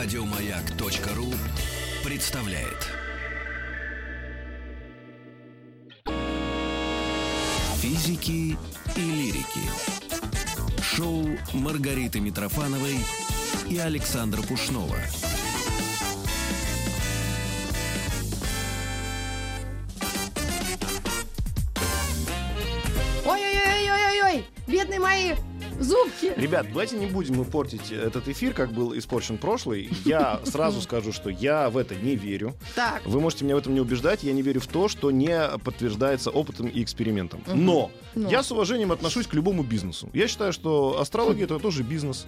Радиомаяк.ру представляет. Физики и лирики. Шоу Маргариты Митрофановой и Александра Пушнова. Ой-ой-ой-ой-ой-ой, бедные мои зубки. Ребят, давайте не будем мы портить этот эфир, как был испорчен прошлый. Я сразу скажу, что я в это не верю. Так, Вы можете меня в этом не убеждать. Я не верю в то, что не подтверждается опытом и экспериментом. Но, Но. я с уважением отношусь к любому бизнесу. Я считаю, что астрология это тоже бизнес.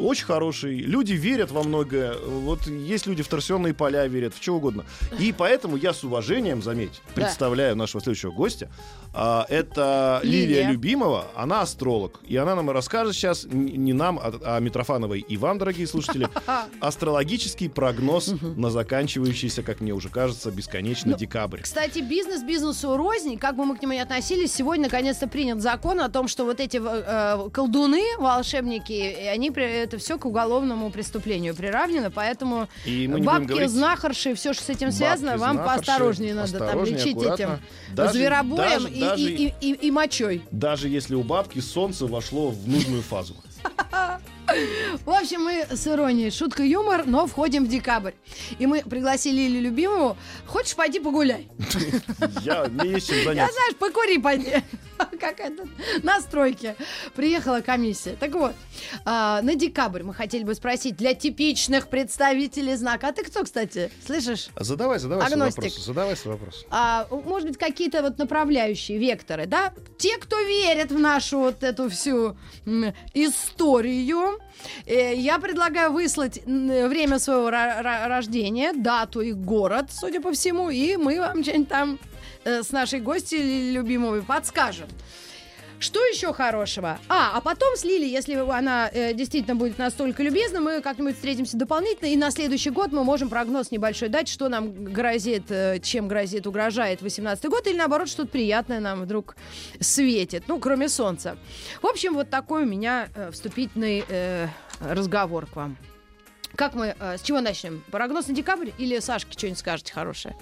Очень хороший. Люди верят во многое. Вот есть люди в торсионные поля верят, в что угодно. И поэтому я с уважением, заметь, представляю нашего следующего гостя. А, это Лилия. Лилия. Любимова. Она астролог. И она нам расскажет сейчас, не нам, а, а Митрофановой и вам, дорогие слушатели, астрологический прогноз на заканчивающийся, как мне уже кажется, бесконечно Ну, декабрь. Кстати, бизнес бизнесу рознь, как бы мы к нему ни относились, сегодня наконец-то принят закон о том, что вот эти э, колдуны, волшебники, они это все к уголовному преступлению приравнено, поэтому И бабки, говорить... знахарши, все, что с этим связано, вам поосторожнее надо там лечить этим зверобоем даже- и, и, и, и- и мочой. Даже если у бабки солнце вошло в нужную фазу. В общем, мы с иронией, шутка, юмор, но входим в декабрь. И мы пригласили Лилю Любимову. Хочешь, пойди погуляй? Я, мне есть чем Я, заняться. знаешь, покури пойди. Как это, на стройке. Приехала комиссия. Так вот, а, на декабрь мы хотели бы спросить для типичных представителей знака. А ты кто, кстати? Слышишь? Задавай, задавай свой Агностик. вопрос. Задавай свой вопрос. А, может быть, какие-то вот направляющие векторы, да? Те, кто верит в нашу вот эту всю историю, э, я предлагаю выслать время своего рождения, дату и город, судя по всему, и мы вам что-нибудь там э, с нашей гостью любимой подскажем. Что еще хорошего? А, а потом с Лили, если она э, действительно будет настолько любезна, мы как-нибудь встретимся дополнительно, и на следующий год мы можем прогноз небольшой дать, что нам грозит, э, чем грозит, угрожает 18 год, или наоборот, что-то приятное нам вдруг светит, ну, кроме солнца. В общем, вот такой у меня э, вступительный э, разговор к вам. Как мы, э, с чего начнем? Прогноз на декабрь или Сашке что-нибудь скажете хорошее?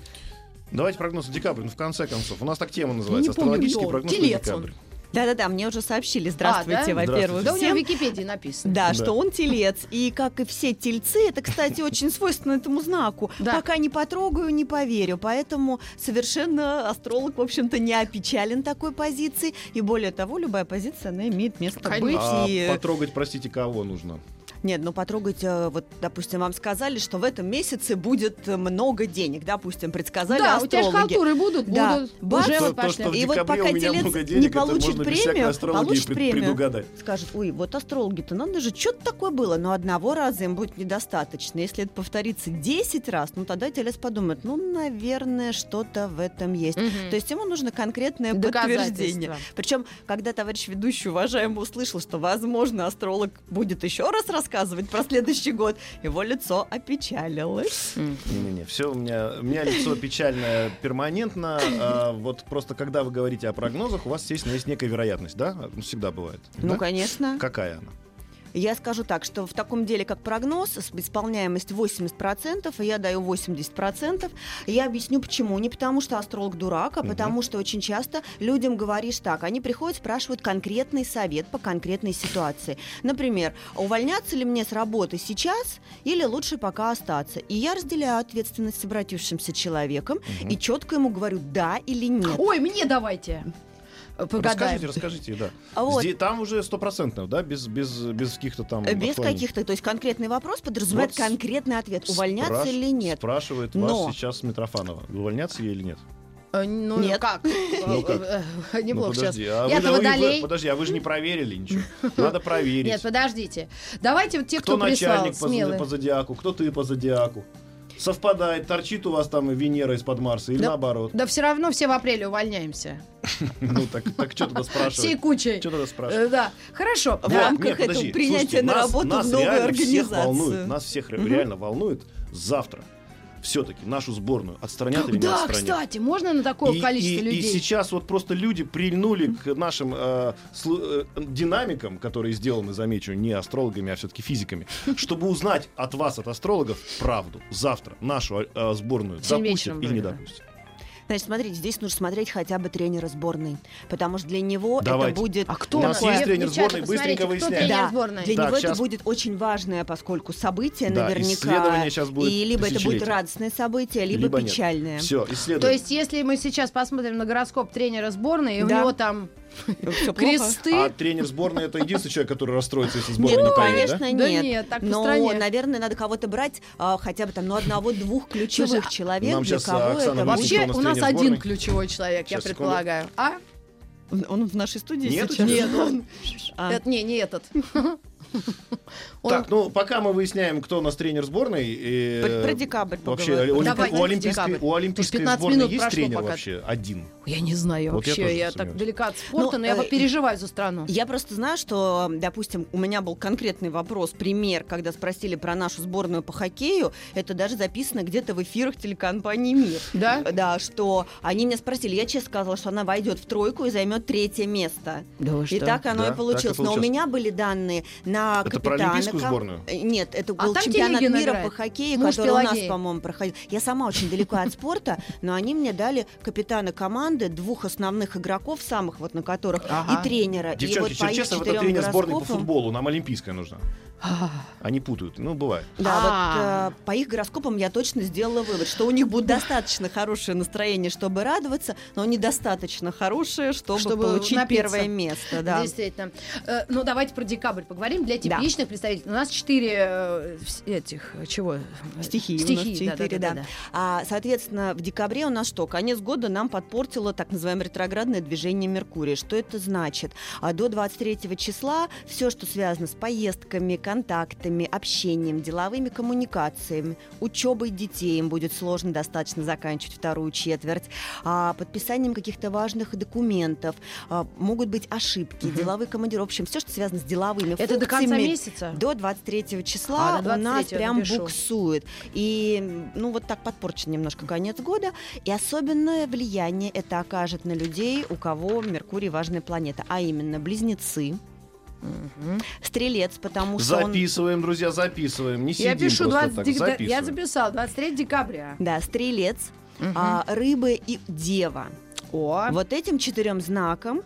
Давайте прогноз на декабрь, ну в конце концов. У нас так тема называется. Не помню, Астрологический кто. прогноз на Телец он. декабрь. Да-да-да, мне уже сообщили. Здравствуйте, А, да? во-первых, Да у него в. Википедии написано. Да, Да. что он телец. И как и все тельцы, это, кстати, очень свойственно этому знаку. Да. Пока не потрогаю, не поверю. Поэтому совершенно астролог, в общем-то, не опечален такой позицией. И более того, любая позиция, она имеет место Конечно. быть. А И... потрогать, простите, кого нужно? Нет, ну потрогать, э, вот, допустим, вам сказали, что в этом месяце будет много денег, допустим, предсказали Да, у тебя же астрологи. халтуры будут, Да. будут. Бац. Уже То, вот то, пошли. что в И вот пока у телец не денег, это получит премию, получит пред- премию. предугадать. Скажет, ой, вот астрологи-то, надо же, что-то такое было, но одного раза им будет недостаточно. Если это повторится 10 раз, ну тогда телец подумает, ну, наверное, что-то в этом есть. Мгм. То есть ему нужно конкретное подтверждение. Причем, когда товарищ ведущий, уважаемый, услышал, что, возможно, астролог будет еще раз рассказывать про следующий год, его лицо опечалилось. Не-не-не, все у меня, у меня лицо печальное перманентно. а, вот просто когда вы говорите о прогнозах, у вас, естественно, есть некая вероятность, да? Ну, Всегда бывает. Ну, да? конечно. Какая она? Я скажу так, что в таком деле, как прогноз, с- исполняемость 80%, и я даю 80%. Я объясню почему. Не потому, что астролог дурак, а Мгм. потому, что очень часто людям говоришь так. Они приходят, спрашивают конкретный совет по конкретной ситуации. Например, увольняться ли мне с работы сейчас или лучше пока остаться? И я разделяю ответственность с обратившимся человеком Мгм. и четко ему говорю да или нет. Ой, мне давайте. Погадаем. Расскажите, расскажите, да. А вот. Здесь- там уже стопроцентно, да, без, без, без каких-то там... Э, Без отклонений. каких-то, то есть конкретный вопрос подразумевает Вот конкретный ответ, увольняться Спраш- или нет. Спрашивает Но- вас сейчас Митрофанова. Увольняться ей или нет? Э, Ну, Нет. как? Ну, как? Э, э, Неплохо ну, сейчас. подожди, а вы, вы- водолей. подожди, а вы же не проверили ничего. Надо проверить. Нет, подождите. Давайте вот те, кто кто, прислал, начальник по, по зодиаку, кто ты по зодиаку. Совпадает, торчит у вас там Венера из-под Марса или Да. наоборот. Да все равно все в апреле увольняемся. Ну так, так что тогда Всей спрашивать? кучей. Что тогда спрашивать? Э, Да, хорошо. В Да. рамках этого принятия на нас- работу нас в новую всех организацию. волнует, нас всех Мгм. реально волнует завтра. Все-таки нашу сборную отстранят или не Да, отстранят? кстати, можно на такое И- количество и, людей? и сейчас вот просто люди прильнули к нашим э, слу- э, динамикам, которые сделаны, замечу, не астрологами, а все-таки физиками, чтобы узнать от вас, от астрологов, правду. Завтра нашу э, сборную Семь допустят вечером или не допустят. Значит, смотрите, здесь нужно смотреть хотя бы тренера сборной, потому что для него Давайте. это будет... А кто У нас такой? есть тренер сборной, быстренько выясняем. Да, сборной? для Так, него щас- это будет очень важное, поскольку событие Да, наверняка... исследование щас будет и либо это будет радостное событие, либо, Либо нет. печальное. Все, исследуем. То есть, если мы сейчас посмотрим на гороскоп тренера сборной, и у Да. него там? Кресты, А тренер сборной это единственный человек, который расстроится, если сборная Нет, не ну, поедет, конечно, Да нет. так Но, наверное, надо кого-то брать а, хотя бы там, ну, одного-двух ключевых а человек, нам для кого Оксана, это вообще у нас один ключевой человек, я предполагаю. А? Он в нашей студии Нет сейчас? Нет, он. А. Это не, не этот. Он- Так, ну пока мы выясняем, кто у нас тренер сборной. и, Про- про декабрь Вообще, олимпи- Давайте, у олимпийской, у олимпийской 15 сборной есть тренер пока. вообще один? Я не знаю Вот я вообще, тоже я, так далека от спорта, Ну, но я э, переживаю за страну. Я просто знаю, что, допустим, у меня был конкретный вопрос, пример, когда спросили про нашу сборную по хоккею, это даже записано где-то в эфирах телекомпании «Мир». Да? Да, что они меня спросили, я честно сказала, что она войдет в тройку и займет третье место. Да вы И так оно Да, и так и получилось. Но у меня были данные на Это про капитана. олимпийскую ком- сборную? Э, Нет, это А был там чемпионат мира играет. по хоккею, Муж который у нас, по-моему, проходил. Я сама очень далеко от спорта, но они мне дали капитана команды, двух основных игроков, самых вот на которых, Ага. и тренера. и Девчонки, вот их Черчесов это тренер сборной по футболу, нам олимпийская нужна. А, Они путают, ну бывает. Да, А. вот э, по их гороскопам я точно сделала вывод, что у них будет достаточно хорошее настроение, чтобы радоваться, но недостаточно хорошее, чтобы, Чтобы получить напиться. первое место. Да. Действительно. Э, ну, давайте про декабрь поговорим. Для Да. типичных представителей. У нас четыре э, этих, чего? Стихии, у нас Стихии, четыре, да, да, да. да, да. А, соответственно, в декабре у нас что? Конец года нам подпортило так называемое ретроградное движение Меркурия. Что это значит? А до 23 числа все, что связано с поездками, контактами, общением, деловыми коммуникациями, учебой детей, им будет сложно достаточно заканчивать вторую четверть, а, подписанием каких-то важных документов, а, могут быть ошибки, деловые командировки, в общем, все, что связано с деловыми Это до конца месяца? до 23 числа А, до у нас 23-го прям напишу. буксует. И, ну, вот так подпорчен немножко конец года. И особенное влияние это окажет на людей, у кого Меркурий важная планета, а именно близнецы, Мгм. стрелец, потому что он... Записываем, друзья, записываем. Не Я сидим пишу просто 20 так, дек- Я записываем. записал 23 декабря. Да, стрелец, Мгм. а, рыбы и дева. О, Вот этим четырем знаком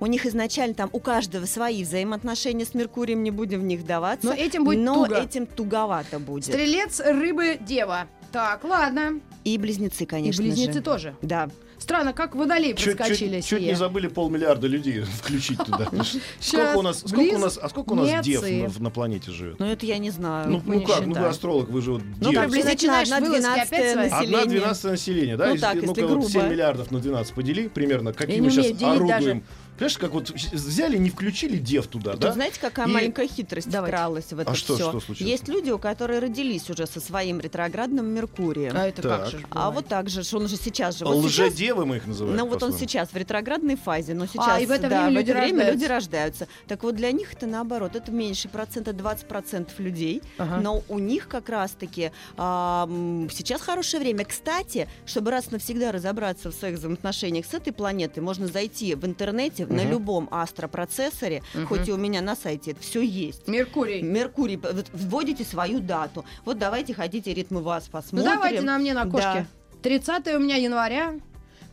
у них изначально там у каждого свои взаимоотношения с Меркурием, не будем в них вдаваться. Но этим будет но туго. этим туговато будет. стрелец, рыбы, дева. Так, ладно. И близнецы, конечно И близнецы же. тоже. Да. Странно, как водолей Чуть, проскочили чуть- чуть не забыли полмиллиарда людей включить туда. Сколько у нас, сколько у нас, а сколько у нас дев на, на планете живет? Ну, это я не знаю. Ну, ну не как, ну вы астролог, вы же вот Ну, дев. приблизительно Начинаешь одна двенадцатая свои? населения. Одна двенадцатая населения, да? Ну Если- так, если грубо. 7 миллиардов на 12 подели, примерно, какие мы сейчас орудуем. Понимаешь, как вот взяли, не включили дев туда, Тут да? знаете, какая И- маленькая хитрость Давайте. вкралась в это А что- все? что случилось? Есть люди, у которых родились уже со своим ретроградным Меркурием. А это Так. как же А бывает? вот так же, что он уже сейчас же. Вот сейчас- Лжедевы мы их называем. Ну вот он сейчас в ретроградной фазе, но сейчас А, и в это да, время в люди это время рождаются. люди рождаются. Так вот для них это наоборот, это меньший процент, это 20% людей, Ага. но у них как раз-таки а, сейчас хорошее время. Кстати, чтобы раз навсегда разобраться в своих взаимоотношениях с этой планетой, можно зайти в интернете на Мгм. любом астропроцессоре, Мгм. хоть и у меня на сайте это все есть. Меркурий. Меркурий, вводите свою дату. Вот давайте хотите ритмы вас Ну посмотрим. давайте на мне на Да. кошке. 30 у меня января,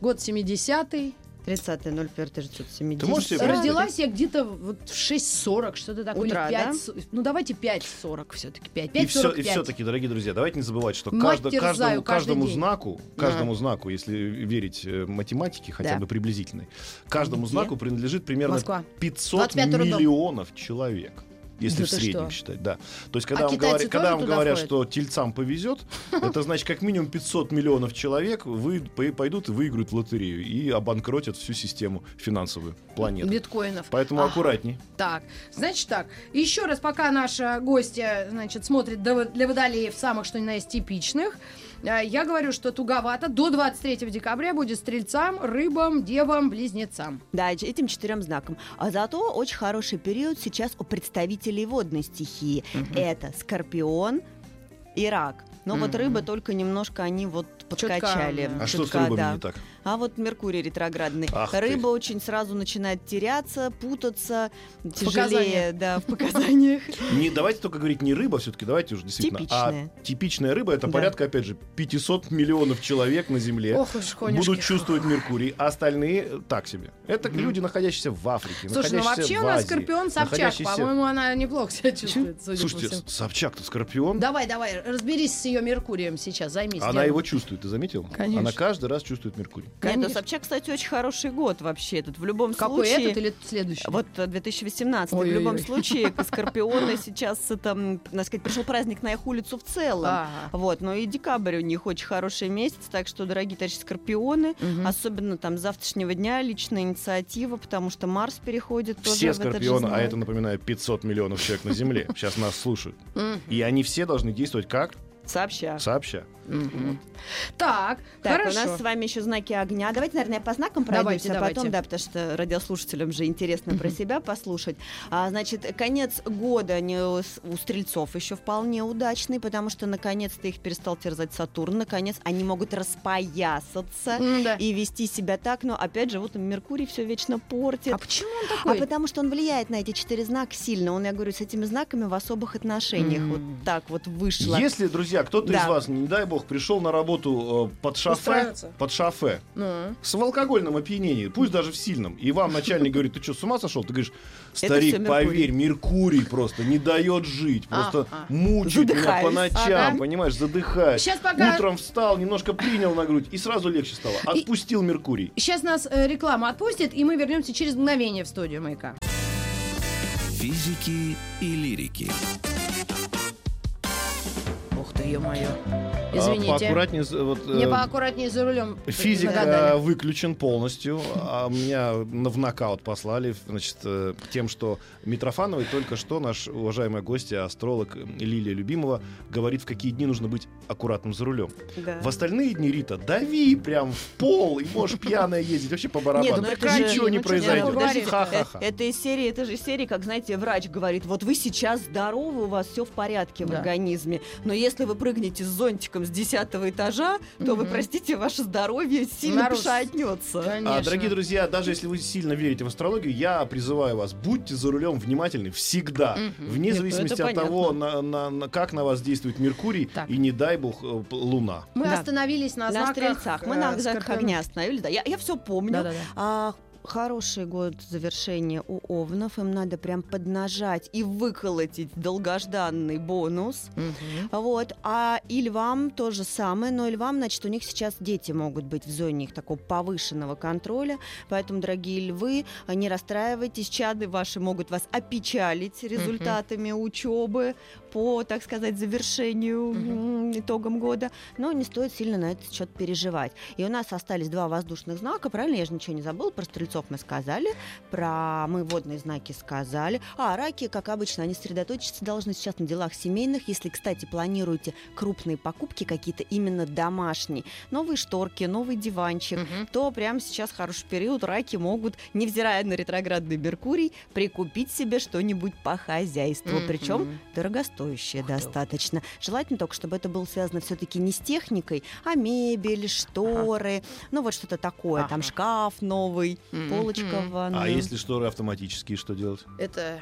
год 70-й. 30.01.1970. Ты можешь себе? Родилась я где-то вот в 6.40, что-то такое. Утра, или да? 5, Ну давайте 5.40 все-таки. 5, И, все, 5.45. и все-таки, дорогие друзья, давайте не забывать, что каждо- каждому, каждому день. знаку, каждому знаку, если верить э, математике, хотя Да. бы приблизительной, каждому Где? знаку принадлежит примерно Москва. 500 25 роддом. миллионов человек. Если Да в ты среднем что? считать, да. То есть, А когда, вам, китайцы говорят, когда вам говорят, входят? что тельцам повезет, это значит, как минимум 500 миллионов человек вы, по- пойдут и выиграют в лотерею и обанкротят всю систему финансовую планеты. Биткоинов. Поэтому Ага. аккуратней. Так, значит так, еще раз, пока наша гостья, значит, смотрит для водолеев самых, что ни на есть, типичных, я говорю, что туговато. До 23 декабря будет стрельцам, рыбам, девам, близнецам. Да, эти- этим четырем знаком. А зато очень хороший период сейчас у представителей водной стихии. Это Скорпион и Рак. Но вот Мгм. рыбы только немножко они вот подкачали. да. А что с Чутка, рыбами да. не так? А вот Меркурий ретроградный. Ах ты. Рыба очень сразу начинает теряться, путаться, тяжелее, да, в показаниях. Не, давайте только говорить не рыба, все-таки давайте уже действительно. Типичная. А типичная рыба это Да. порядка, опять же, 500 миллионов человек на Земле. Ох уж, конюшки. Будут чувствовать Меркурий, а остальные так себе. Это люди, находящиеся в Африке, Слушай, ну вообще в у нас Азии, Скорпион Собчак. находящиеся- По-моему, она неплохо себя чувствует, судя Слушайте, по всему. Собчак-то Скорпион. Давай, давай, разберись с ее Меркурием сейчас, займись. Она делом. его чувствует, ты заметил? Конечно. Она каждый раз чувствует Меркурий. Нет, Конечно. у Собчак, кстати, очень хороший год вообще этот. В любом Какой случае... этот или следующий? Вот э, 2018. В Ой-ой-ой. любом случае, Скорпионы сейчас, это, м, так сказать, пришел праздник на их улицу в целом. Ага. Вот, но и декабрь у них очень хороший месяц, так что, дорогие товарищи Скорпионы, Мгм. особенно там с завтрашнего дня личная инициатива, потому что Марс переходит тоже Все в этот же Скорпионы, а это, напоминаю, 500 миллионов человек на Земле, сейчас нас слушают. И они все должны действовать как? Сообща. Сообща. Мгм. Так, Так, хорошо. у нас с вами еще знаки огня. Давайте, наверное, по знакам Давайте, пройдемся, а потом, давайте. да, потому что радиослушателям же интересно про себя послушать. А, значит, конец года не у стрельцов еще вполне удачный, потому что наконец-то их перестал терзать Сатурн. Наконец, они могут распоясаться М-да. и вести себя так, но опять же, вот Меркурий все вечно портит. А почему он А такой? потому что он влияет на эти четыре знака сильно. Он, я говорю, с этими знаками в особых отношениях. М. Вот так вот вышло. Если, друзья, кто-то Да. из вас, не дай бог, пришел на работу э, под шафе, Устраиваться. под шафе, Ну. с в алкогольном опьянении, пусть даже в сильном, и вам начальник говорит, ты что, с ума сошел? Ты говоришь, старик, Меркурий». поверь, Меркурий просто не дает жить, просто Ага. мучает меня Задыхаюсь. по ночам, Ага. понимаешь, задыхает. Сейчас пока- Утром встал, немножко принял на грудь, и сразу легче стало. Отпустил Меркурий. Сейчас нас э, реклама отпустит, и мы вернемся через мгновение в студию маяка. Физики и лирики. Ты, ё-моё. А, Извините. поаккуратнее, вот, Мне э, поаккуратнее за рулем. Физика нагадали. выключен полностью, а меня на- в нокаут послали, значит, э, тем, что Митрофановой только что наш уважаемая гостья, астролог э, Лилия Любимова, говорит, в какие дни нужно быть аккуратным за рулем. Да. В остальные дни, Рита, дави прям в пол, и можешь пьяная ездить, вообще по барабану. Нет, ну это же- Ничего не ну, произойдет. Ха-ха-ха. Э, Это из серии, это же из серии, как, знаете, врач говорит, вот вы сейчас здоровы, у вас все в порядке в Да. организме, но если вы прыгнете с зонтиком с десятого этажа, то вы, простите, ваше здоровье сильно Нарус. пошатнется. Конечно. А, дорогие друзья, даже если вы сильно верите в астрологию, я призываю вас, будьте за рулем внимательны всегда, вне Нет, ну зависимости от того, на- на- на- как на вас действует Меркурий Так. и, не дай бог, э, Луна. Мы Да. остановились на, На знаках, стрельцах. Мы э, на знаках Скорпиона. огня остановились. Да, я, я все помню. Да-да-да. А, хороший год завершения у овнов. Им надо прям поднажать и выколотить долгожданный бонус. Мгм. Вот. А и львам то же самое, но и львам, значит, у них сейчас дети могут быть в зоне их такого повышенного контроля. Поэтому, дорогие львы, не расстраивайтесь, чады ваши могут вас опечалить результатами учебы по, так сказать, завершению м, итогам года. Но не стоит сильно на этот счет переживать. И у нас остались два воздушных знака, правильно? Я же ничего не забыла. Про стрельцов мы сказали, про мы водные знаки сказали. А раки, как обычно, они сосредоточиться должны сейчас на делах семейных. Если, кстати, планируете крупные покупки какие-то именно домашние, новые шторки, новый диванчик, Мгм. то прямо сейчас хороший период. Раки могут, невзирая на ретроградный Меркурий, прикупить себе что-нибудь по хозяйству. Мгм. Причем дорогостоящее Ух достаточно. Желательно только, чтобы это было связано все-таки не с техникой, а мебель, шторы, ну вот что-то такое. Там Ага. шкаф новый, Мгм. Полочка в ванную. А если шторы автоматические, что делать? Это,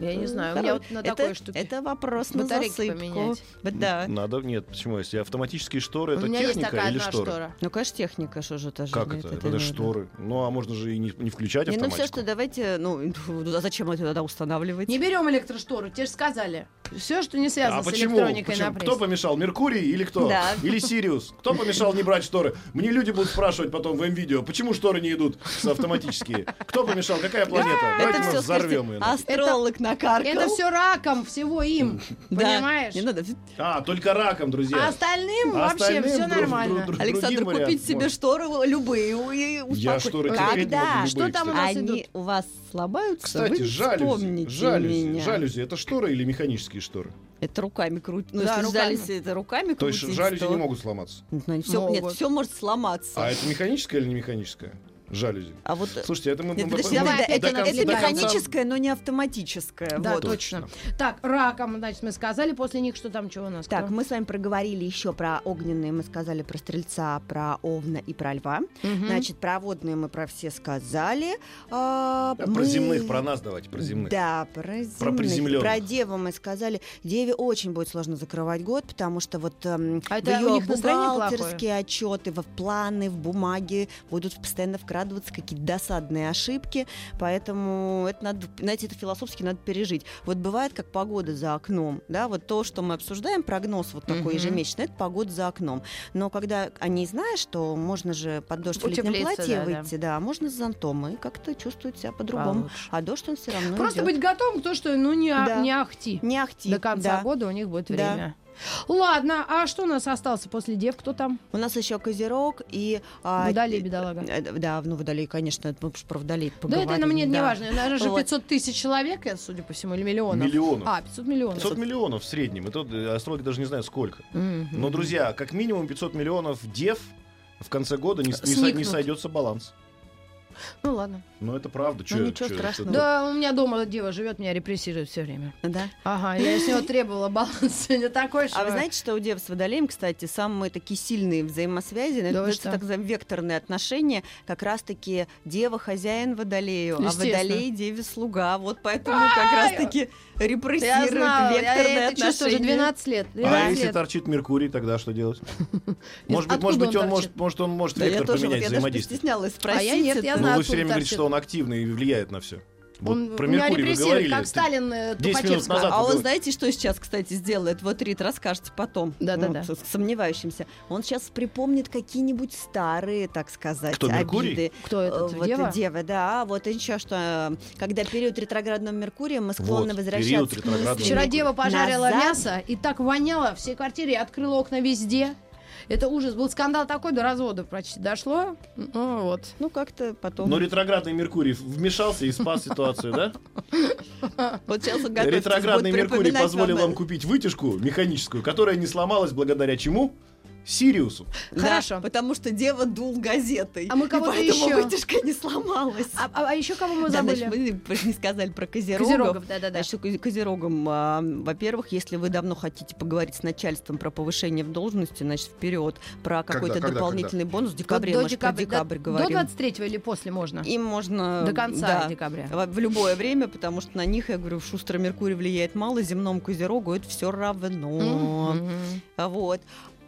я не Ну, знаю, у короче, меня вот на это, такой штуке. Это вопрос на Батарейки засыпку. поменять. Да. Надо, нет, почему? Если автоматические шторы, У это меня есть техника такая или одна шторы? штора. Ну, конечно, техника, что же это же. Как нет, это? Это, надо. шторы. Ну, а можно же и не, не включать Не, ну автоматику. все, что давайте, ну, а зачем это тогда устанавливать? Не берем электрошторы, тебе же сказали. Все, что не связано А с почему? электроникой Почему? на Кто пресс. помешал? Меркурий или кто? Да. Или Сириус? Кто помешал не брать шторы? Мне люди будут спрашивать потом в М-видео, почему шторы не идут автоматические? Кто помешал? Какая планета? Давайте мы взорвем ее. Астролог накаркал. Это все раком, всего им. Понимаешь? Не надо. А, только раком, А друзья. остальным А вообще остальным все друг- нормально. Александр, купить себе шторы любые и Я успокоить. Когда? Что там у нас Они у вас слабаются? Кстати, жалюзи, жалюзи, меня. жалюзи, это шторы или механические шторы? Это руками крутить. Ну, Да, если руками. жалюзи, это руками То есть крутить, жалюзи то- не могут сломаться. Ну, все, нет, Могут. все может сломаться. А это механическое или не механическое? Жалюзи. А вот Слушайте, это мы... Нет, мы- подожди, мы- давай да, опять это, конца. это механическое, но не автоматическое. Да, вот. точно. Так, раком, значит, мы сказали, после них что там, что у нас? Так, кто? мы с вами проговорили еще про огненные, мы сказали про стрельца, про овна и про льва. Мгм. Значит, про водные мы про все сказали. А, Да, Про мы- земных, про нас давайте, про земных. Да, про земных. Про приземлённых. Про деву мы сказали. Деве очень будет сложно закрывать год, потому что вот эм, А в это у ее бухгалтерские отчеты, в планы, в бумаги будут постоянно вкрадываться какие-то досадные ошибки, поэтому это надо, знаете, это философски надо пережить. Вот бывает, как погода за окном, да, вот то, что мы обсуждаем, прогноз вот такой Мгм. ежемесячный, это погода за окном. Но когда они знают, что можно же под дождь в летнем платье да, да. выйти, да, можно с зонтом, и как-то чувствуют себя по-другому. Получше. А дождь он все равно Просто идет. быть готовым к тому, что ну не, Да. не ахти. не ахти. До конца да. года у них будет Да. Ладно, а что у нас остался после дев? Кто там? У нас еще Козерог и... а, Водолей, э, бедолага. э, Да, ну Водолей, конечно, это мы про Водолей Да поговорим. это на мне не да. важно. Наверное, же Вот. 500 тысяч человек, я, судя по всему, или миллионов. Миллионов. А, 500 миллионов. 500 миллионов в среднем. И тут э, астрологи даже не знают сколько. Мгм. Но, друзья, как минимум 500 миллионов дев в конце года не, не не сойдется баланс. Ну ладно. Но это правда. Чё- Ну, ничего чё- страшного. это- Да, у меня дома дева живет, меня репрессирует все время. Да. Ага, я с него требовала баланс не такой, что... А вы знаете, что у Дев с Водолеем, кстати, самые такие сильные взаимосвязи, Да это что? так векторные отношения, как раз-таки Дева хозяин Водолею, а. Водолей Деве слуга. Вот поэтому как раз-таки репрессируют векторные отношения. 12 лет. А 12 если торчит Меркурий, тогда что делать? Может быть, может быть, он может, может, он может вектор поменять я даже взаимодействие. постеснялась спросить. А я нет, я. Ну, знаю, вы все время говорите, торчит. что он активный и влияет на все. Вот Он про меня Меркурий вы репрессирует, говорили. как Сталин э, 10 минут назад А он, поговорим. знаете, что сейчас, кстати, сделает? Вот Рит, расскажете потом. Да-да-да. Ну, сомневающимся. Он сейчас припомнит какие-нибудь старые, так сказать, Кто, Меркурий? обиды. Кто этот, Э, вот дева? дева, да. Вот еще что, э, когда период ретроградного Меркурия, мы склонны Вот, возвращаться. период ретроградного Вчера Меркурий. дева пожарила Назад. мясо и так воняло всей квартире, открыла окна везде. Это ужас. Был скандал такой, до развода почти дошло. Ну, вот. Ну, как-то потом. Но ретроградный Меркурий вмешался и спас ситуацию, да? Ретроградный Меркурий позволил вам купить вытяжку механическую, которая не сломалась благодаря чему? Сириусу. Да, Хорошо. потому что дева дул газетой. А мы кого-то поэтому еще? вытяжка не сломалась. А, а- а еще кого мы Да, забыли? значит, мы не сказали про козерогов. Козерогов, да-да-да. Значит, что козе- козерогам, а, во-первых, если вы давно хотите поговорить с начальством про повышение в должности, значит, вперед, про какой-то когда, дополнительный бонус в Вот декабре, до мы же про декабря, декабрь до, говорим. до 23 или после можно? Им можно... До конца да, декабря. в в любое время, потому что на них, я говорю, шустрый Меркурий влияет мало, земному козерогу это все равно. А Вот.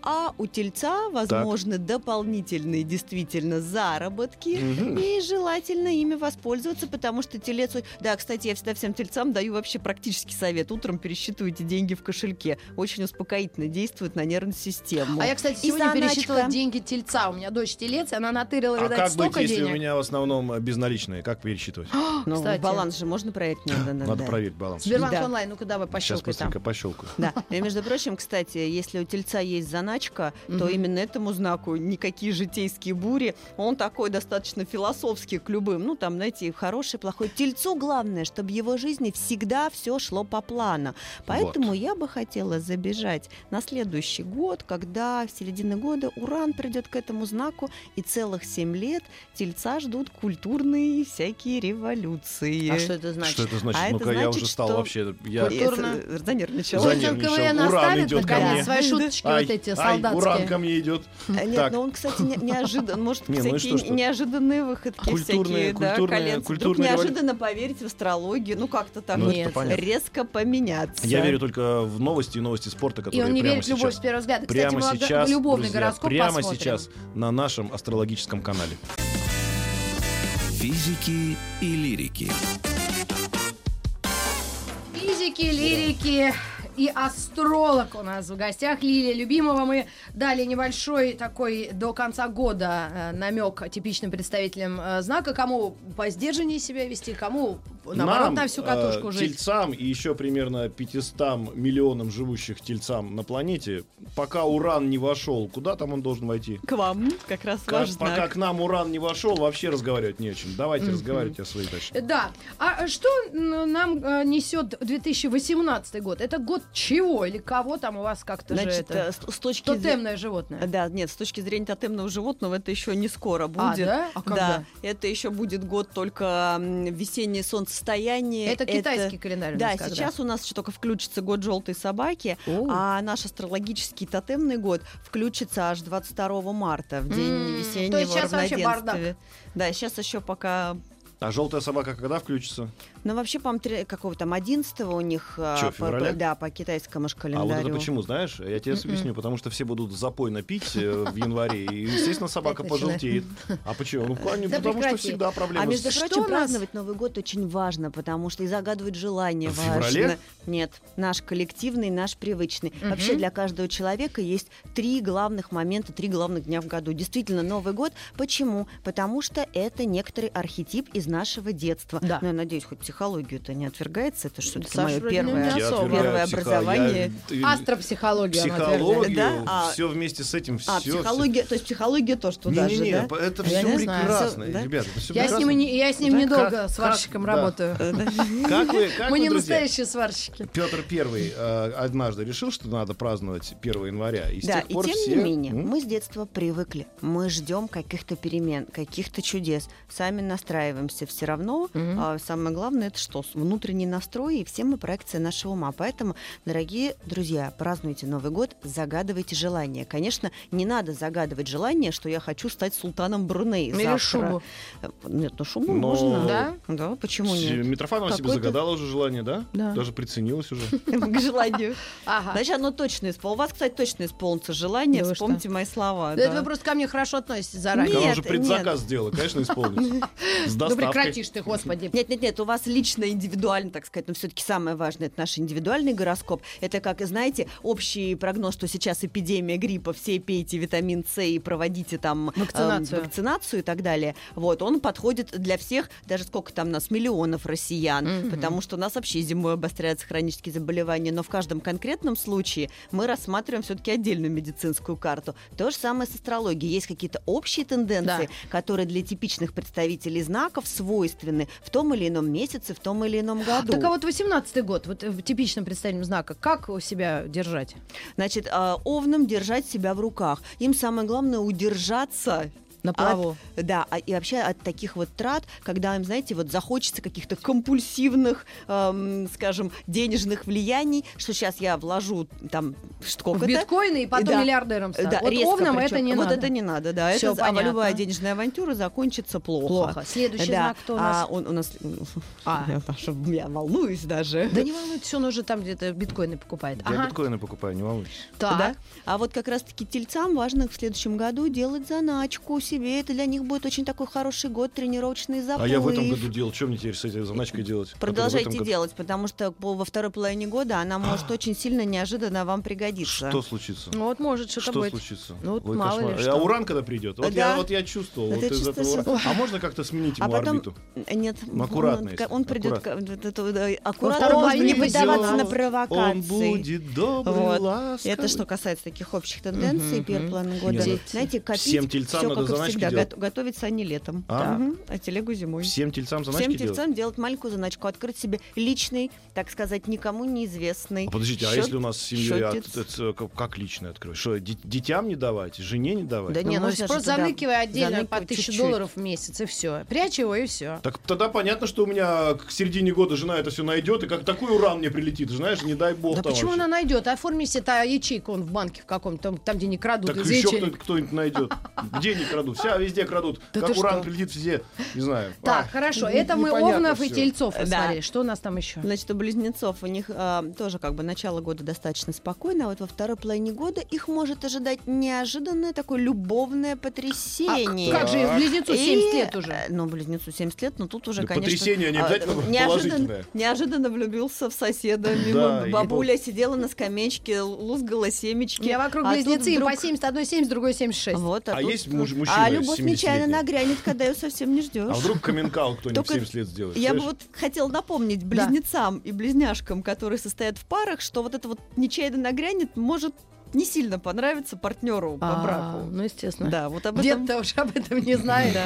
А у тельца возможны дополнительные действительно заработки. Мгм. И желательно ими воспользоваться, потому что телец... Да, кстати, я всегда всем тельцам даю вообще практический совет. Утром пересчитывайте деньги в кошельке. Очень успокоительно действует на нервную систему. А я, кстати, сегодня заначка. пересчитывала деньги тельца. У меня дочь телец, и она натырила, А видать, как быть, если денег. у меня в основном э, безналичные? Как пересчитывать? Ну, кстати. баланс же можно проверить? Надо, надо, Надо да. проверить баланс. Сбербанк Да. онлайн, ну-ка давай Сейчас пощелкай там. быстренько пощелкаю. Да. И, между прочим, кстати, если у тельца есть заначка, то Мгм. именно этому знаку никакие житейские бури. Он такой достаточно философский к любым. Ну, там, знаете, хороший, плохой. Тельцу главное, чтобы в его жизни всегда все шло по плану. Поэтому я бы хотела забежать на следующий год, когда в середине года Уран придет к этому знаку, и целых семь лет тельца ждут культурные всякие революции. А что это значит? Что это значит? А это Ну-ка, я значит, уже стал что- вообще... Я... Культурно. Занервничала. Занервничал. Уран идет ко мне. свои шуточки вот эти солдатские. уран ко мне идет. А, Нет, Так. ну он, кстати, не- неожиданно, может, Не, ну и всякие что, что? неожиданные выходки Культурные- всякие, да, культурные-. Вдруг культурные револю- неожиданно поверить в астрологию, ну как-то так Ну, понятно. резко поменяться. Я верю только в новости и новости спорта, И которые он не прямо верит в любовь сейчас. с первого взгляда. Кстати, Прямо мы ог- сейчас, любовный друзья, гороскоп прямо посмотрим. сейчас на нашем астрологическом канале. Физики и лирики. Физики, лирики и астролог у нас в гостях. Лилия Любимова. Мы дали небольшой такой до конца года намек типичным представителям э, знака, кому по сдержаннее себя вести, кому наоборот, нам, на всю э, катушку жить. тельцам и еще примерно 500 миллионам живущих тельцам на планете, пока уран не вошел, куда там он должен войти? К вам как раз Как- ваш знак. пока к нам уран не вошел, вообще разговаривать не о чем. Давайте разговаривайте о своей даче. Да. А что м, нам э, несет 2018 год? Это год чего или кого там у вас как-то же Значит, это? э, с, с точки зрения... Тотемное животное. Да, нет, с точки зрения тотемного животного это еще не скоро А, будет. да? А когда? Да, это еще будет год только весеннее солнцестояние. Это китайский календарь у Да, нас когда? сейчас у нас еще только включится год желтой собаки, О. а наш астрологический тотемный год включится аж 22 марта, в день М, весеннего то есть щас вообще равноденствия. Да, сейчас еще пока А желтая собака когда включится? Ну, вообще, по-моему, какого там 11 у них... а, Чё, по- да, по китайскому ж А вот это почему, знаешь? Я тебе объясню, потому что все будут запойно пить э, в январе, и, естественно, собака пожелтеет. А почему? Ну, потому что всегда А проблема. между с- Что прочим, праздновать Новый год очень важно, потому что и загадывать желание В важно. Нет, наш коллективный, наш привычный. Вообще для каждого человека есть три главных момента, три главных дня в году. Действительно, Новый год. Почему? Потому что это некоторый архетип из нашего детства. Да. Ну, я надеюсь, хоть психологию-то не отвергается. Это Саша мое первое, не Я первое образование. я- Астропсихология. Психологию, Да? А- все вместе с этим, А, все. психология, то есть психология тоже туда же, Не-не-не, да? это А я все не знаю. прекрасно, да? ребята, это все Я с прекрасно. ним, и не- я с ним Да, недолго как- сварщиком как- работаю. Как вы, как Мы не настоящие сварщики. Петр Первый э, однажды решил, что надо праздновать 1 января. И с Да, и тем все... не менее, мы с детства привыкли. Мы ждем каких-то перемен, каких-то чудес. Сами настраиваемся все равно. А самое главное, это что? Внутренний настрой, и все мы проекция нашего ума. Поэтому, дорогие друзья, празднуйте Новый год, загадывайте желания. Конечно, не надо загадывать желание, что я хочу стать султаном Брунеи Или завтра. шубу. Нет, ну шубу Но- можно. Да? Да, почему нет? Митрофанова себе загадала уже желание, да? Да. Даже приценилась уже. К желанию. Ага. Значит, оно точно исполнится. У вас, кстати, точно исполнится желание. Вспомните мои слова. Да это да. вы просто ко мне хорошо относитесь заранее. Нет, уже предзаказ сделала, конечно, исполнится. С Ну доставкой. прекратишь ты, господи. Нет, нет, нет, у вас лично индивидуально, так сказать, но все-таки самое важное это наш индивидуальный гороскоп. Это как, знаете, общий прогноз, что сейчас эпидемия гриппа, все пейте витамин С и проводите там эм, Вакцинацию. вакцинацию и так далее. Вот, он подходит для всех, даже сколько там нас, миллионов россиян, Мгм. потому что у нас вообще зимой обостряются хронические заболевания, но в каждом конкретном случае мы рассматриваем все-таки отдельную медицинскую карту. То же самое с астрологией. Есть какие-то общие тенденции, которые для типичных представителей знаков свойственны в том или ином месяце, в том или ином году. Так а вот 18-й год, вот э, в типичном представителем знака, как себя держать? Значит, а, овнам держать себя в руках. Им самое главное удержаться На плаву. Да, а- и вообще от таких вот трат, когда им, знаете, вот захочется каких-то компульсивных, эм, скажем, денежных влияний, что сейчас я вложу там в сколько-то. биткоины и потом Да. миллиардером стану. Да, вот резко овнам причем. это не вот надо. это не надо, да. Всё это а понятно. любая денежная авантюра закончится плохо. Плохо. Следующий Да. знак кто у нас? А он у нас... А. Я, я волнуюсь даже. Да не волнуйтесь, он уже там где-то биткоины покупает. Я Ага. биткоины покупаю, не волнуйтесь. Так. Да? А вот как раз-таки тельцам важно в следующем году делать заначку себе. Это для них будет очень такой хороший год, тренировочный заплыв. А я в этом году делал. Что мне теперь с этой заначкой делать? В Продолжайте делать, потому что по- во второй половине года она может очень сильно неожиданно вам пригодиться. Что случится? Ну вот может что-то Что будет. случится? Ну, вот мало ли кошмар. что. А уран когда придет? Вот, Да. я, вот я чувствовал Это вот из этого. А можно как-то сменить А ему потом- орбиту? Нет, Ну, аккуратно, он, он придет Аккуратно. аккуратно, можно не поддаваться на провокации. Он будет добрый, Вот. ласковый. Это что касается таких общих тенденций Мгм, первого половины года. Нет, Знаете, копить всем тельцам надо как заначки всегда. делать. Гот- готовить сани летом. А? Мгм. а телегу зимой. Всем тельцам заначки Всем делать? тельцам делать маленькую заначку, открыть себе личный, так сказать, никому неизвестный. А подождите, а счёт- если у нас с семьей от- счётец. это как- лично открыть? Что, детям не давать, жене не давать? Да Ну, не, ну просто туда заныкивай отдельно по чуть-чуть. долларов в месяц, и все. Прячь его, и все. Так тогда понятно, что у меня к середине года жена это все найдет, и как такой уран мне прилетит, знаешь, не дай бог Да почему вообще. она найдет? Оформи себе та ячейку он в банке в каком-то, там, где не крадут Так еще кто-нибудь найдет. Где не крадут? Вся везде крадут. Да как уран что? прилетит везде, не знаю. Так, А, хорошо. не- Это мы Овнов и всё. Тельцов Да. рассмотрели. Что у нас там еще? Значит, у близнецов у них а, тоже как бы начало года достаточно спокойно, а вот во второй половине года их может ожидать неожиданное такое любовное потрясение. А Как же, близнецу И, 70 лет уже. э, Ну, близнецу 70 лет, но тут уже, Да конечно... потрясение не а, обязательно неожиданно, неожиданно влюбился в соседа. Да, и бабуля сидела на скамеечке, лузгала семечки. Я вокруг а близнецы, вдруг- по 70, одной 70, другой 76. Вот, А тут- есть муж- а мужчины А любовь 70-летние. нечаянно нагрянет, когда ее совсем не ждешь. А вдруг каменкал кто-нибудь в Только 70 лет сделает? Я бы вот хотела напомнить близнецам и близняшкам, которые состоят в парах, что вот это вот нечаянно нагрянет может не сильно понравиться партнеру по А, браку. Ну, естественно. Да, вот об этом. Дед-то уж об этом не знает.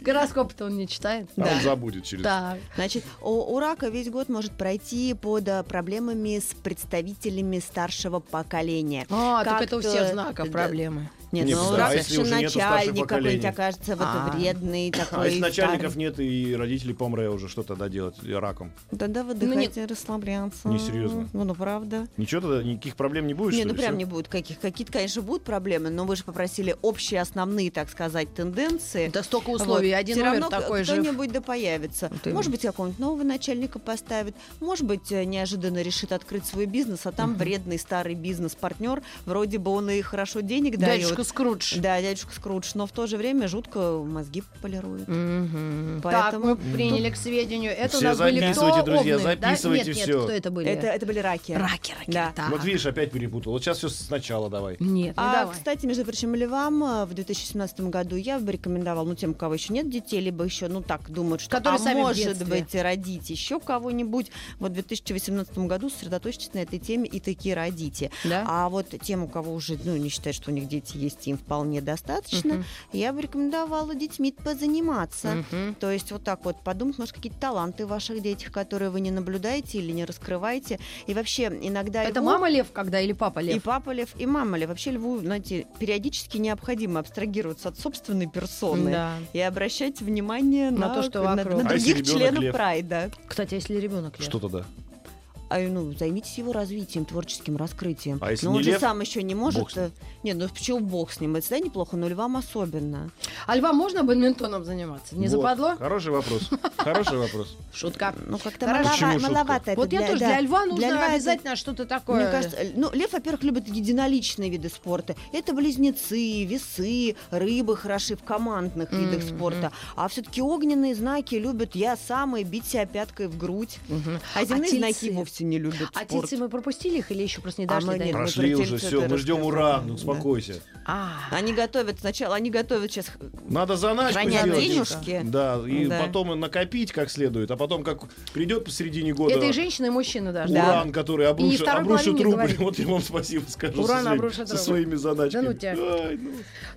Гороскоп-то он не читает. А да. он забудет через... Так. Значит, у, у рака весь год может пройти под а, проблемами с представителями старшего поколения. А, так это у всех знаков да, проблемы. Нет, Не, ну да, а если уже нету начальник какой-нибудь окажется вот А. вредный такой. А если начальников старый. нет и родители помре уже, что тогда делать и раком? Тогда Ну, выдыхайте, расслабляться. Несерьезно. Ну, ну, правда. Ничего тогда, никаких проблем не будет, Не, что ну ли? прям Всё? не будет каких. Какие-то, конечно, будут проблемы, но вы же попросили общие основные, так сказать, тенденции. Да столько Вот. условий. Один Всё номер равно такой же. кто-нибудь да появится. Вот именно. может быть, какого-нибудь нового начальника поставит. Может быть, э, неожиданно решит открыть свой бизнес, а там вредный старый бизнес-партнер. Вроде бы он и хорошо денег дает. Дядюшка Скрудж. Да, дядюшка Скрудж, но в то же время жутко мозги полирует. Мгм. Поэтому- Так, мы приняли к сведению. Это Все у нас были кто? записывайте, друзья, Овны, да? записывайте нет, всё. Нет, кто это были? Это, это были раки. Раки, раки. Да. так. Вот видишь, опять перепутал. Вот сейчас все сначала давай. Нет, не А, давай. кстати, между прочим, львам э, в 2017 году я бы рекомендовала, ну, тем, у кого еще нет детей, либо еще, ну, так, думают, что, Которые а сами может быть, родить еще кого-нибудь. Вот в 2018 году сосредоточьтесь на этой теме и таки родите. Да? А вот тем, у кого уже, ну, не считают, что у них дети есть, им вполне достаточно, Мгм. я бы рекомендовала детьми позаниматься. Мгм. То есть вот так вот подумать, может, какие-то таланты в ваших детях, которые вы не наблюдаете или не раскрываете. И вообще иногда Это льву- мама лев когда или папа и лев? папа лев, и мама лев. Вообще льву, знаете, периодически необходимо абстрагироваться от собственной персоны Да. и обращать внимание На на, то, что на- вокруг. на А если других членов лев? прайда. Кстати, а если ребенок лев? Что тогда? А, ну, займитесь его развитием, творческим раскрытием. А если но не он же лев, сам еще не может. э, Нет, ну почему бог с ним? Это всегда неплохо, но львам особенно. А львам можно бадминтоном заниматься? Не Вот. западло? Хороший вопрос. Хороший вопрос. Шутка. Ну, как-то маловато это Вот я для- тоже для льва нужно обязательно что-то такое. Мне кажется, ну, лев, во-первых, любит единоличные виды спорта. Это близнецы, весы, рыбы хороши в командных видах спорта. А все-таки огненные знаки любят я сам и бить себя пяткой в грудь. А земные знаки вовсе не любят А спорт. тельцы мы пропустили их или еще просто не А дошли мы до нет, мы Прошли про уже, все, мы ждем ура. Ну, Да. успокойся. А, Они готовят сначала, они готовят сейчас Надо заначку сделать. денежки. Да, и Да. потом накопить как следует, а потом как придет посередине года это и женщина, и мужчина даже. Да. уран, который обрушит, обрушит рубль. Вот я вам спасибо скажу Уран со, своими, обрушит со своими заначками. Да ну тебя. Ай, ну.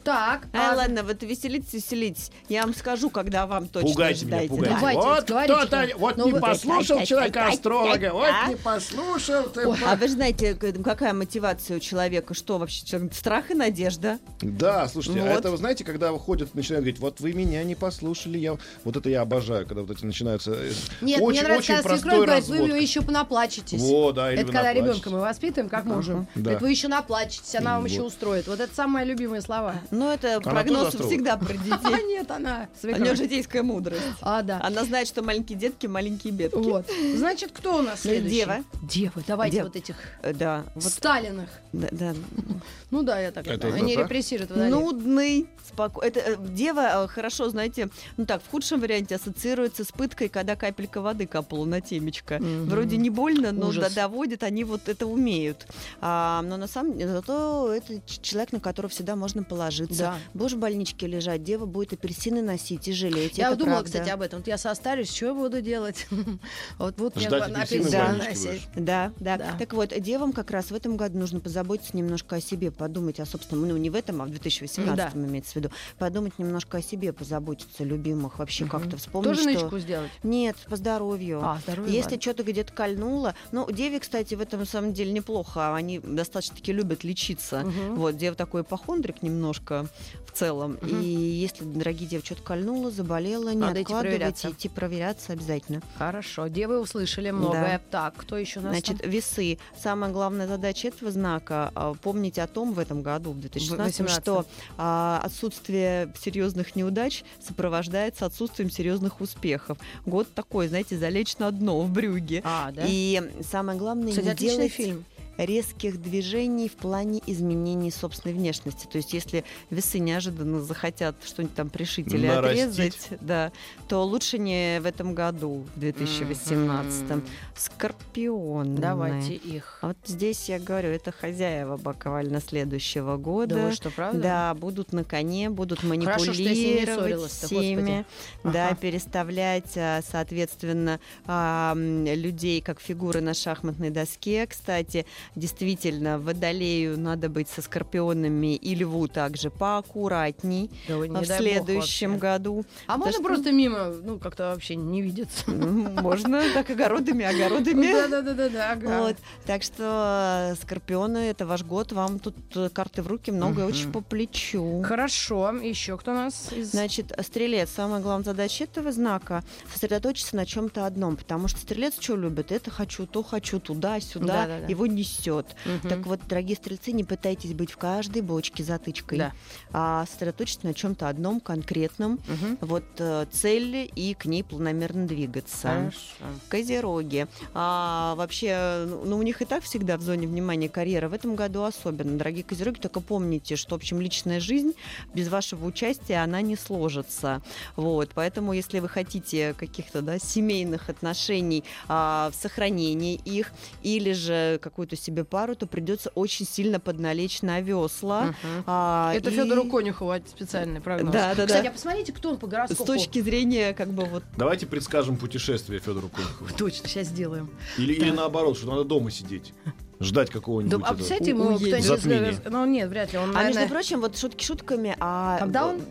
Так, А, а ладно, вот веселитесь, веселитесь. Я вам скажу, когда вам точно Пугайте меня, ждайте. пугайте. Да. Вот говорите, кто-то, вот ну не послушал Ай, ай, человека ай, ай, астролога, ай, вот ай. Не послушал ты. Ой. А вы же знаете, какая мотивация у человека? Что вообще? Страх и надежда. Да, слушайте, а Вот. это, вы знаете, когда выходят, начинают говорить, вот вы меня не послушали, я... Вот это я обожаю, когда вот эти начинаются... э, Нет, очень, мне нравится, очень когда свекровь говорит, вы еще понаплачетесь. Во, да, или это когда ребенка мы воспитываем, как можем. Да. Говорит, вы еще наплачетесь, она вам Вот. еще устроит. Вот это самые любимые слова. Но это тоже прогноз всегда про А детей. нет, она У свекровь. нее житейская мудрость. А, да. Она знает, что маленькие детки, маленькие бедки. Вот. Значит, кто у нас Ну, следующий? Дева. Девы. Давайте Дева. вот этих Э, Да, вот, Сталиных. да, да. Ну да, я так Это это. да, Они репрессируют. Нудный, спокойный. Это э, дева э, хорошо, знаете, ну так, в худшем варианте ассоциируется с пыткой, когда капелька воды капала на темечко. Мгм. Вроде не больно, но до- доводит, они вот это умеют. А, но на самом деле, зато это человек, на которого всегда можно положиться. Да. Будешь в больничке лежать, дева будет апельсины носить и жалеть. Я это думала, правда. кстати, об этом. Вот я состарюсь, что я буду делать? Вот вот Ждать апельсины в носить. Да, да, Да. Так вот, девам как раз в этом году нужно позаботиться немножко о себе, подумать о собственном, ну не в этом, а в 2018 Да. имеется в виду, подумать немножко о себе, позаботиться, любимых, вообще Мгм. как-то вспомнить, Тоже что... нычку сделать? Нет, по здоровью. А, здоровье. Если ладно. что-то где-то кольнуло, ну, деви, кстати, в этом на самом деле неплохо, они достаточно-таки любят лечиться. Мгм. Вот, дева такой ипохондрик немножко в целом. Мгм. И если, дорогие девы, что-то кольнуло, заболело, не Надо идти откладывайте, проверяться. идти проверяться обязательно. Хорошо, девы услышали многое. Так, кто еще нас Значит, там? весы. Самая главная задача этого знака а, помнить о том в этом году, в 2016, что а, отсутствие серьезных неудач сопровождается отсутствием серьезных успехов. Год такой, знаете, залечь на дно в брюге. А, да? И самое главное, не делать, фильм. Резких движений в плане изменений собственной внешности. То есть, если весы неожиданно захотят что-нибудь там пришить или Нарастить. отрезать, да, то лучше не в этом году, в 2018. Мгм. Скорпион. Давайте их. А вот здесь я говорю, это хозяева буквально следующего года. Да что, правда? Да, будут на коне, будут Хорошо, что я с ней не манипулировать всеми, да, переставлять, а, соответственно, людей как фигуры на шахматной доске. Кстати, действительно, водолею надо быть со скорпионами и льву также поаккуратней Да в следующем году. А можно что- просто мимо, ну, как-то вообще не видеться? М, Можно так огородами, огородами. Да-да-да-да, ага. Вот. Так что, э, скорпионы, это ваш год, вам тут э, карты в руки, многое очень по плечу. Хорошо. Еще кто у нас. Значит, стрелец, самая главная задача этого знака сосредоточиться на чем-то одном, потому что стрелец что любит? Это хочу, то хочу, туда, сюда, его несет. Мгм. Так вот, дорогие стрельцы, не пытайтесь быть в каждой бочке затычкой, Да. а сосредоточиться на чем-то одном конкретном. Мгм. Вот э, цель и к ней планомерно двигаться. Хорошо. Козероги. А вообще, ну, у них и так всегда в зоне внимания карьера. В этом году особенно. Дорогие козероги, только помните, что, в общем, личная жизнь без вашего участия, она не сложится. Вот. Поэтому, если вы хотите каких-то да, семейных отношений, а, в сохранении их, или же какую-то себе пару, то придется очень сильно подналечь на весла. Мгм. А, Это и Федору Конюхову специальный прогноз. Да, да, Кстати, да. а посмотрите, кто он по С гороскопу. точки зрения, как бы вот Давайте предскажем путешествие Федору Конюхову. Точно, сейчас сделаем. Или, или наоборот, что надо дома сидеть. Ждать какого-нибудь. Да, а представляете, ему кто-нибудь... Ну, нет, вряд ли. Он, А наверное, между прочим, вот шутки шутками, а... Когда он?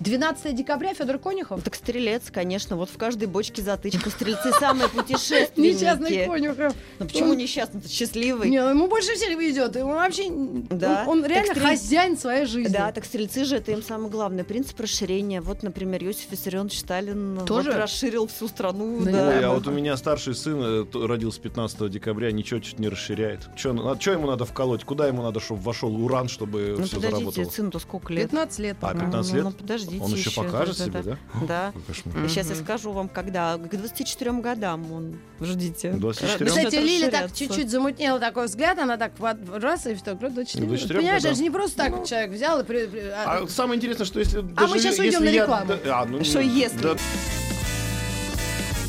Э, 12 декабря Федор Конюхов? Так стрелец, конечно, вот в каждой бочке затычка. Стрельцы самые Несчастный путешественники. Конюхов. Ну почему несчастный? Ты счастливый. Не, ну ему больше всех идет. Ему вообще... Да. Он, он реально стрель- хозяин своей жизни. Да, так стрельцы же это им самый главный принцип расширения. Вот, например, Иосиф Виссарионович Сталин вот Тоже? расширил всю страну. Да да. Ой, а вот у меня старший сын э, родился 15 декабря, ничего чуть не расширяет. Что ему надо вколоть? Куда ему надо, чтобы вошел уран, чтобы Ну все подождите, заработало? сыну-то сколько лет? 15 лет. А, по-моему. 15 Ну, лет? Ну, подождите Он еще еще, покажет да, себе, да? Да. Кошмар. Мгм. Сейчас я скажу вам, когда. К 24 годам он. Ждите. 24? Кстати, Лиля так чуть-чуть замутнела такой взгляд, она так вот раз и что, до 4 До четырёх Понимаешь, годам. это же не просто так человек взял и... при- при- а- А самое интересное, что если... А мы щас уйдем на рекламу. А, ну, Что если? да,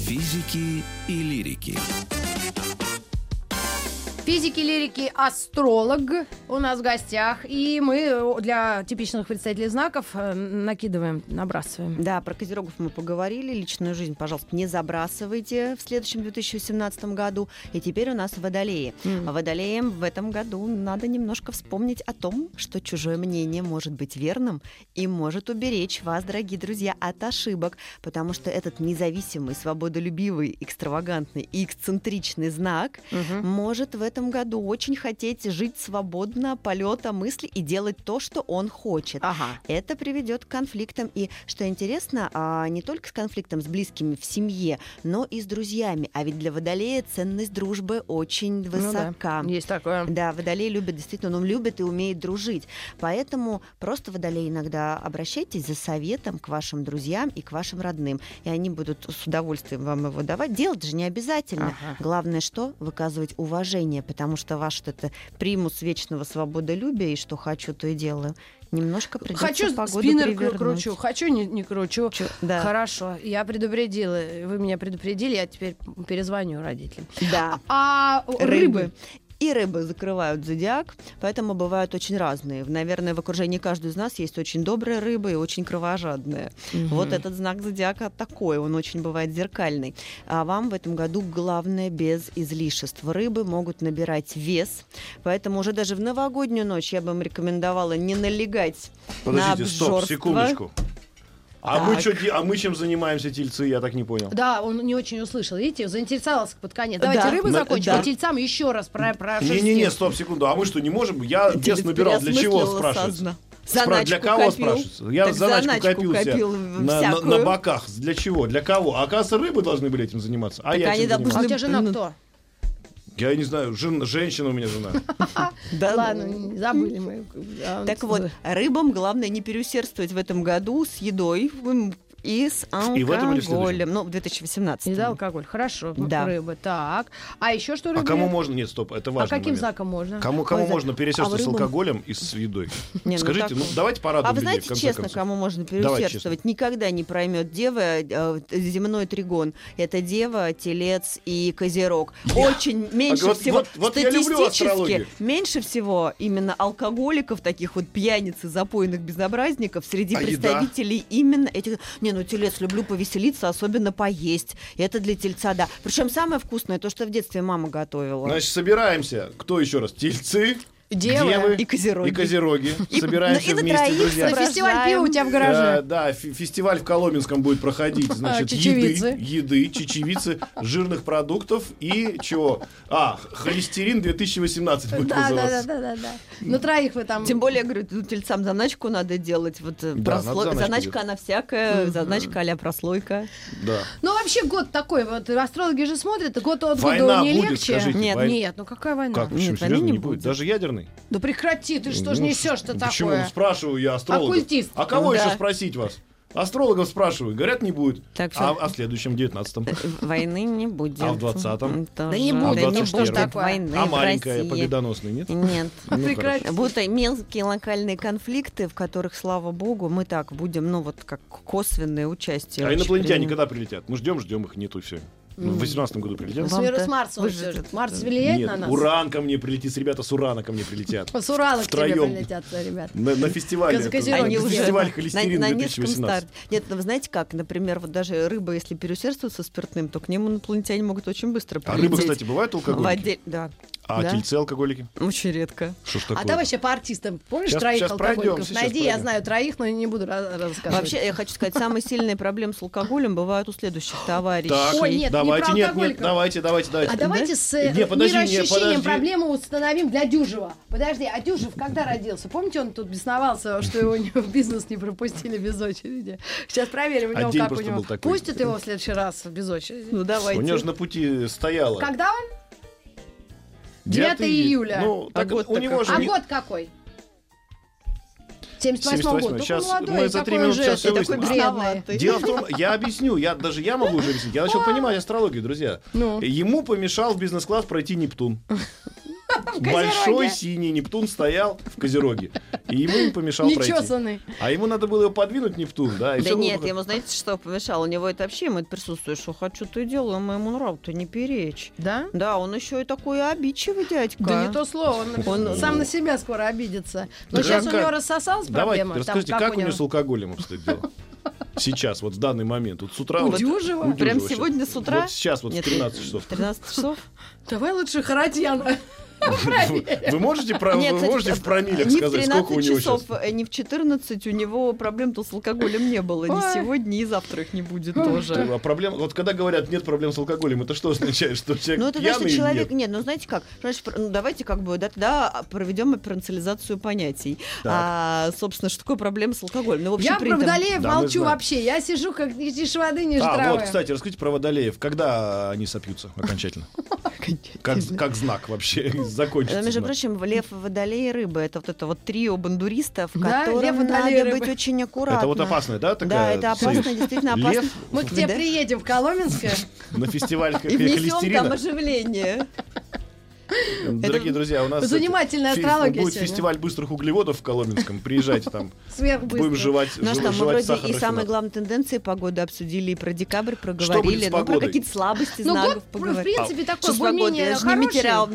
Физики и лирики. Физики, лирики, астролог у нас в гостях. И мы для типичных представителей знаков э, накидываем, набрасываем. Да, про козерогов мы поговорили. Личную жизнь, пожалуйста, не забрасывайте в следующем 2017 году. И теперь у нас водолеи. А Водолеям в этом году надо немножко вспомнить о том, что чужое мнение может быть верным и может уберечь вас, дорогие друзья, от ошибок, потому что этот независимый, свободолюбивый, экстравагантный и эксцентричный знак Мгм. может в этом году очень хотеть жить свободно, полета мысли и делать то, что он хочет. Ага. Это приведет к конфликтам. И, что интересно, а, не только с конфликтом с близкими в семье, но и с друзьями. А ведь для водолея ценность дружбы очень Ну да, высока. Есть такое. Да, водолей любит, действительно, он любит и умеет дружить. Поэтому просто водолей иногда обращайтесь за советом к вашим друзьям и к вашим родным. И они будут с удовольствием вам его давать. Делать же не обязательно. Ага. Главное, что? Выказывать уважение, потому что ваш это примус вечного свободолюбия, и что хочу, то и делаю, немножко придется Хочу погоду спиннер перевернуть. кручу, хочу не, не кручу. Чё- Да. Хорошо, я предупредила. Вы меня предупредили, я теперь перезвоню родителям. Да. А рыбы? Рыбы. И рыбы закрывают зодиак, поэтому бывают очень разные. Наверное, в окружении каждой из нас есть очень добрая рыба и очень кровожадная. Вот этот знак зодиака такой, он очень бывает зеркальный. А вам в этом году главное без излишеств. Рыбы могут набирать вес, поэтому уже даже в новогоднюю ночь я бы вам рекомендовала не налегать Подождите, на стоп, обжорство. секундочку. А мы, чё а мы чем занимаемся, тельцы, я так не понял. Да, он не очень услышал. Видите, заинтересовался под конец. Давайте Да. рыбы закончим, да. а тельцам еще раз про, про Не-не-не, стоп, секунду. А мы что, не можем? Я Телец набирал. Для чего, переосмыслила спрашивается? созна- Спра- Заначку Для кого, копил. спрашивается? Я Так заначку, копил, копил на, на- боках. Для чего? Для кого? А оказывается, рыбы должны были этим заниматься. А Так я они допустим, А у тебя жена кто? Я не знаю, жен- женщина у меня жена. Да, Ладно, ну. забыли мы. Так вот, рыбам главное не переусердствовать в этом году с едой. И с И в этом или в следующем? алкоголем. Ну, в 2018. И да, алкоголь. Хорошо. Да. Рыбы. Так. А еще что А рыбы? кому можно? Нет, стоп, это А важно. каким знаком можно? Кому, кому Ой, за- можно пересечься а с алкоголем и с едой? Не, ну Скажите, так- ну давайте порадуем А вы людей, знаете, конце честно, концов. кому можно Давайте переусердствовать? Никогда не проймет дева э, земной тригон. Это дева, телец и козерог. Очень меньше А вот- всего вот- вот я люблю статистически меньше всего именно алкоголиков, таких вот пьяниц и запойных безобразников среди А еда? представителей именно этих. Не, ну телец люблю повеселиться, особенно поесть. Это для тельца, да. Причем самое вкусное то, что в детстве мама готовила. Значит, собираемся. Кто еще раз? Тельцы, Девы. И козероги. и козероги. И- Собираемся ну, и на вместе, троих друзья. На фестиваль пива у тебя в гараже. Э, да, фи- фестиваль в Коломенском будет проходить. Значит, чечевицы. еды, еды, чечевицы, жирных продуктов и чего? А, холестерин 2018 будет Да, да, да, называться. да, да, да. На троих вы там. Тем более, я говорю, тельцам заначку надо делать. Вот э, Да, просло- заначка, она всякая, заначка а прослойка. Да. Ну, вообще год такой, вот астрологи же смотрят, год от года не будет, легче. скажите. Нет, вой- Нет, ну какая война? Как, почему, серьезно, не будет? Даже ядерный? Да прекрати, ты что ж Ну, несешь-то Почему? такое? Ну, спрашиваю я астрологов. Оккультист. А кого Да. еще спросить вас? Астрологов спрашиваю. Говорят, не будет. Так А, что- а в следующем, 19-м? Войны не будет. А в 20-м? Тоже. Да не А будет, не 21-м? будет такое. войны А маленькая России. победоносная, нет? Нет. Ну, Прекрати. и мелкие локальные конфликты, в которых, слава богу, мы так будем, ну вот как косвенное участие. А инопланетяне когда прилетят? Мы ждем, ждем их, нету все. В 18 году прилетят? С, Вам-то- мира- с Марса он всё же. Марс влияет Нет, на нас? Уран ко мне прилетит, ребята с Урана ко мне прилетят. С тебе Втроём. прилетят, ребят. На, на фестивале. На Они уже фестиваль на, холестерин на Невском 2018. старте. Нет, ну вы знаете как, например, вот даже рыба, если переусердствует со спиртным, то к ним инопланетяне могут очень быстро А прилететь. рыбы, кстати, бывают В алкоголики? отдель- Да. А да. тельцы алкоголики? Очень редко. Что ж А такое? давай вообще по артистам. Помнишь Щас- троих щас алкоголиков? пройдемся, щас Найди, я пройдем. знаю троих, но не буду рассказывать. Вообще, я хочу сказать, самые сильные проблемы с алкоголем бывают у следующих товарищей. Так, Ой, нет, не давайте, про нет, нет, давайте, давайте, давайте. А давайте с э, Не, подожди, не, мироощущением подожди. проблему установим для Дюжева. Подожди, а Дюжев когда родился? Помните, он тут бесновался, что его не- в бизнес не пропустили без очереди? Сейчас проверим у А него, как у него. Пустят его в следующий раз без очереди. Ну У давайте. нее же на пути стояло. Когда он? 9 9 июля. Ну, А так год-то у него какой? же... А год какой? 78 год. 78. Только Щас молодой, мы за такой три минуты уже сейчас такой выясним. Дело в том, я объясню, я даже я могу уже объяснить. Я начал понимать астрологию, друзья. Ну. Ему помешал в бизнес-класс пройти Нептун. Большой синий Нептун стоял в Козероге. И ему не помешал пройти. А ему надо было его подвинуть, Нептун, да? Да было нет, ему знаете, что помешало? У него это вообще ему это присутствует, что хочу, то и делаю, моему нраву-то не перечь. Да? Да, он еще и такой обидчивый дядька. Да не то слово, он, сам на себя скоро обидится. Но Так сейчас у него рассосалась Давайте, проблема. расскажите, как, у него с алкоголем обстоит дело? Сейчас, вот в данный момент. Вот с утра... У вот- Прям сегодня с утра? Вот сейчас, вот Нет, в 13 часов. В 13 часов? Давай лучше Харатьяна. Вы, можете, про- Нет, вы кстати, можете в промиллях не в сказать, 13 сколько у него часов, сейчас? э, не в 14 у него проблем-то с алкоголем не было. Ни сегодня, ни завтра их не будет тоже. А проблем, вот когда говорят нет проблем с алкоголем, это что означает, что человек Ну, это значит, человек... нет? Ну, знаете как? Ну, давайте как бы, да, тогда проведем операционализацию понятий. А, собственно, что такое проблема с алкоголем? Ну, Я про Водолеев Да, молчу вообще. Я сижу, как ни тише воды, ниже А, вот, кстати, расскажите про водолеев. Когда они сопьются окончательно? Как знак вообще закончится. Но, между прочим, лев, водолей и рыба это вот это вот трио бандуристов, Да, которым лев, надо быть очень аккуратно. Это вот опасная, да, Да, такая? это опасно, союз? действительно опасно. Лев Мы к тебе Да. приедем в Коломенское. на фестиваль И внесем там оживление. Дорогие друзья, у нас Занимательная астрология будет сегодня. фестиваль быстрых углеводов в Коломенском. Приезжайте там. Будем жевать, Ну а жев- что, мы жевать вроде сахар и самые главные тенденции погоды обсудили, и про декабрь будет проговорили, с ну про какие-то слабости Ну, знаков год, в поговорили. принципе, такой более-менее хороший. Слушайте, я вас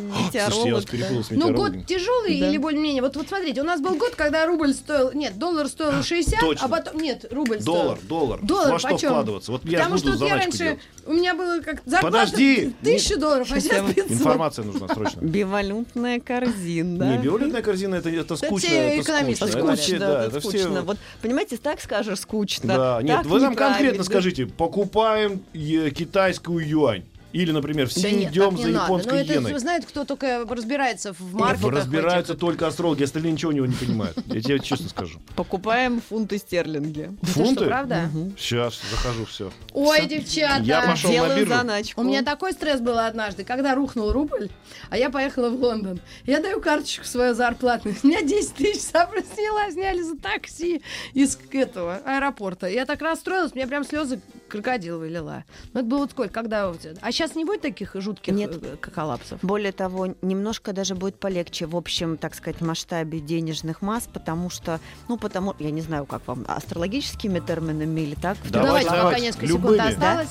метеоролог. перепутал с Ну, год тяжелый Да. или более-менее? Вот, вот смотрите, у нас был год, когда рубль стоил... Нет, доллар стоил 60, Точно. а потом... Нет, рубль Доллар, стоил. доллар. Доллар Во что почем? вкладываться? Вот я Потому что я раньше... У меня было как Подожди! тысяча долларов, а Сейчас я сейчас вам 500. Информация нужна срочно. Бивалютная корзина. Не, биолетная корзина это, это скучно. все это экономисты скучно. все- Скучно, да, это все- скучно. Вот, понимаете, так скажешь, скучно. Да, нет, вы нам конкретно скажите, покупаем э, китайскую юань. Или, например, все Да нет, идем за надо. японской Ну, это иеной. знает, кто только разбирается в маркетах. разбираются этих. только астрологи, остальные ничего у него не понимают. Я тебе честно скажу. Покупаем фунты стерлинги. Это что, Фунты? правда? Сейчас, захожу, все. Ой, девчата. Я пошел на Делаю биржу. заначку. У меня такой стресс был однажды, когда рухнул рубль, а я поехала в Лондон. Я даю карточку свою зарплатную. У меня 10 тысяч сняла, сняли за такси из этого аэропорта. Я так расстроилась, мне прям слезы крокодиловые лила. Ну, это было вот сколько, когда... А сейчас не будет таких жутких Нет. э, коллапсов? Более того, немножко даже будет полегче в общем, так сказать, масштабе денежных масс, потому что, ну, потому, я не знаю, как вам, астрологическими терминами или так. в Давайте, Давайте, пока давайте, несколько любыми. секунд осталось.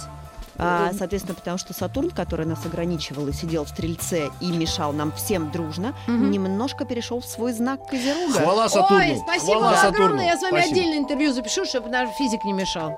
А, соответственно, потому что Сатурн, который нас ограничивал и сидел в Стрельце и мешал нам всем дружно, Мгм. немножко перешел в свой знак Козерога. Хвала Сатурну. Ой, спасибо Хвала вам Сатурну. огромное. Я с вами Спасибо. отдельное интервью запишу, чтобы наш физик не мешал.